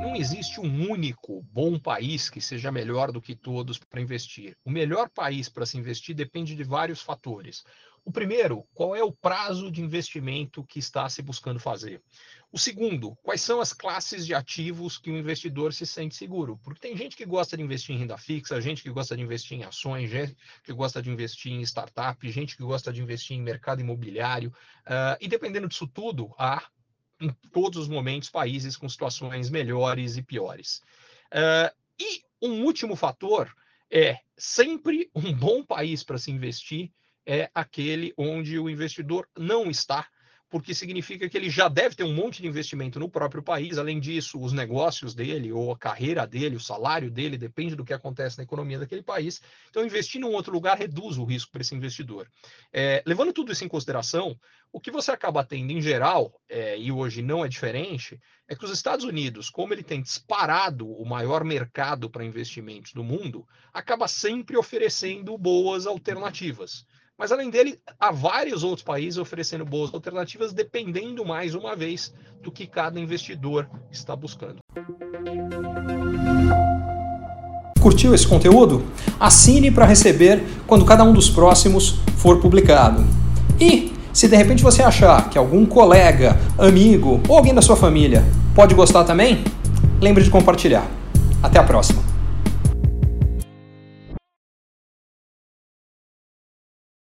Não existe um único bom país que seja melhor do que todos para investir. O melhor país para se investir depende de vários fatores. O primeiro, qual é o prazo de investimento que está se buscando fazer? O segundo, quais são as classes de ativos que o investidor se sente seguro? Porque tem gente que gosta de investir em renda fixa, gente que gosta de investir em ações, gente que gosta de investir em startup, gente que gosta de investir em mercado imobiliário. Uh, e dependendo disso tudo, há em todos os momentos países com situações melhores e piores. Uh, e um último fator é sempre um bom país para se investir é aquele onde o investidor não está, porque significa que ele já deve ter um monte de investimento no próprio país. Além disso, os negócios dele, ou a carreira dele, o salário dele, depende do que acontece na economia daquele país. Então, investir em um outro lugar reduz o risco para esse investidor. É, levando tudo isso em consideração, o que você acaba tendo em geral, é, e hoje não é diferente, é que os Estados Unidos, como ele tem disparado o maior mercado para investimentos do mundo, acaba sempre oferecendo boas alternativas. Mas além dele, há vários outros países oferecendo boas alternativas, dependendo mais uma vez do que cada investidor está buscando. Curtiu esse conteúdo? Assine para receber quando cada um dos próximos for publicado. E se de repente você achar que algum colega, amigo ou alguém da sua família pode gostar também, lembre de compartilhar. Até a próxima!